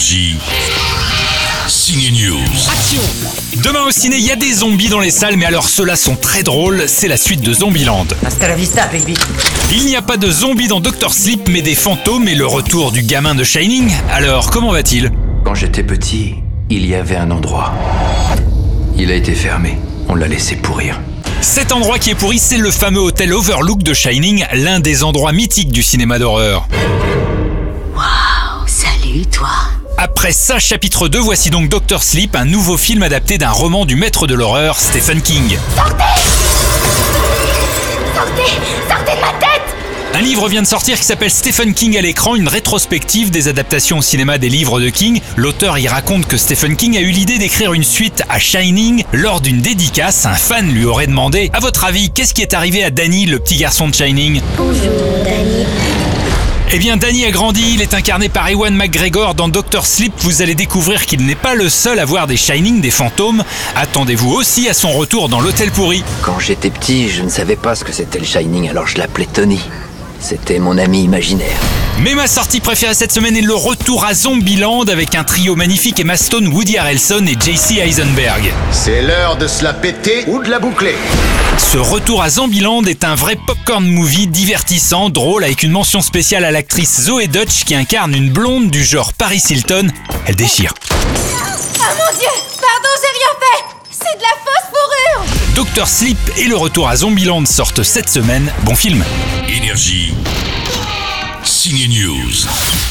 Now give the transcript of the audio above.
Énergie. Signe News. Action Demain au ciné, il y a des zombies dans les salles, mais alors ceux-là sont très drôles. C'est la suite de Zombieland. Hasta la vista, baby. Il n'y a pas de zombies dans Doctor Sleep, mais des fantômes et le retour du gamin de Shining. Alors, comment va-t-il? Quand j'étais petit, il y avait un endroit. Il a été fermé. On l'a laissé pourrir. Cet endroit qui est pourri, c'est le fameux hôtel Overlook de Shining, l'un des endroits mythiques du cinéma d'horreur. Après ça, chapitre 2, voici donc Doctor Sleep, un nouveau film adapté d'un roman du maître de l'horreur, Stephen King. Sortez Sortez de ma tête Un livre vient de sortir qui s'appelle Stephen King à l'écran, une rétrospective des adaptations au cinéma des livres de King. L'auteur y raconte que Stephen King a eu l'idée d'écrire une suite à Shining. Lors d'une dédicace, un fan lui aurait demandé À votre avis, qu'est-ce qui est arrivé à Danny, le petit garçon de Shining? Bonjour, Danny. Eh bien, Danny a grandi, il est incarné par Ewan McGregor dans Doctor Sleep. Vous allez découvrir qu'il n'est pas le seul à voir des Shining, des fantômes. Attendez-vous aussi à son retour dans l'hôtel pourri. Quand j'étais petit, je ne savais pas ce que c'était le Shining, alors je l'appelais Tony. C'était mon ami imaginaire. Mais ma sortie préférée cette semaine est le retour à Zombieland avec un trio magnifique Emma Stone, Woody Harrelson et JC Eisenberg. C'est l'heure de se la péter ou de la boucler. Ce retour à Zombieland est un vrai popcorn movie divertissant, drôle, avec une mention spéciale à l'actrice Zoe Dutch qui incarne une blonde du genre Paris Hilton. Elle déchire. Ah mon dieu Doctor Sleep et le retour à Zombieland sortent cette semaine. Bon film. Énergie. Signe News.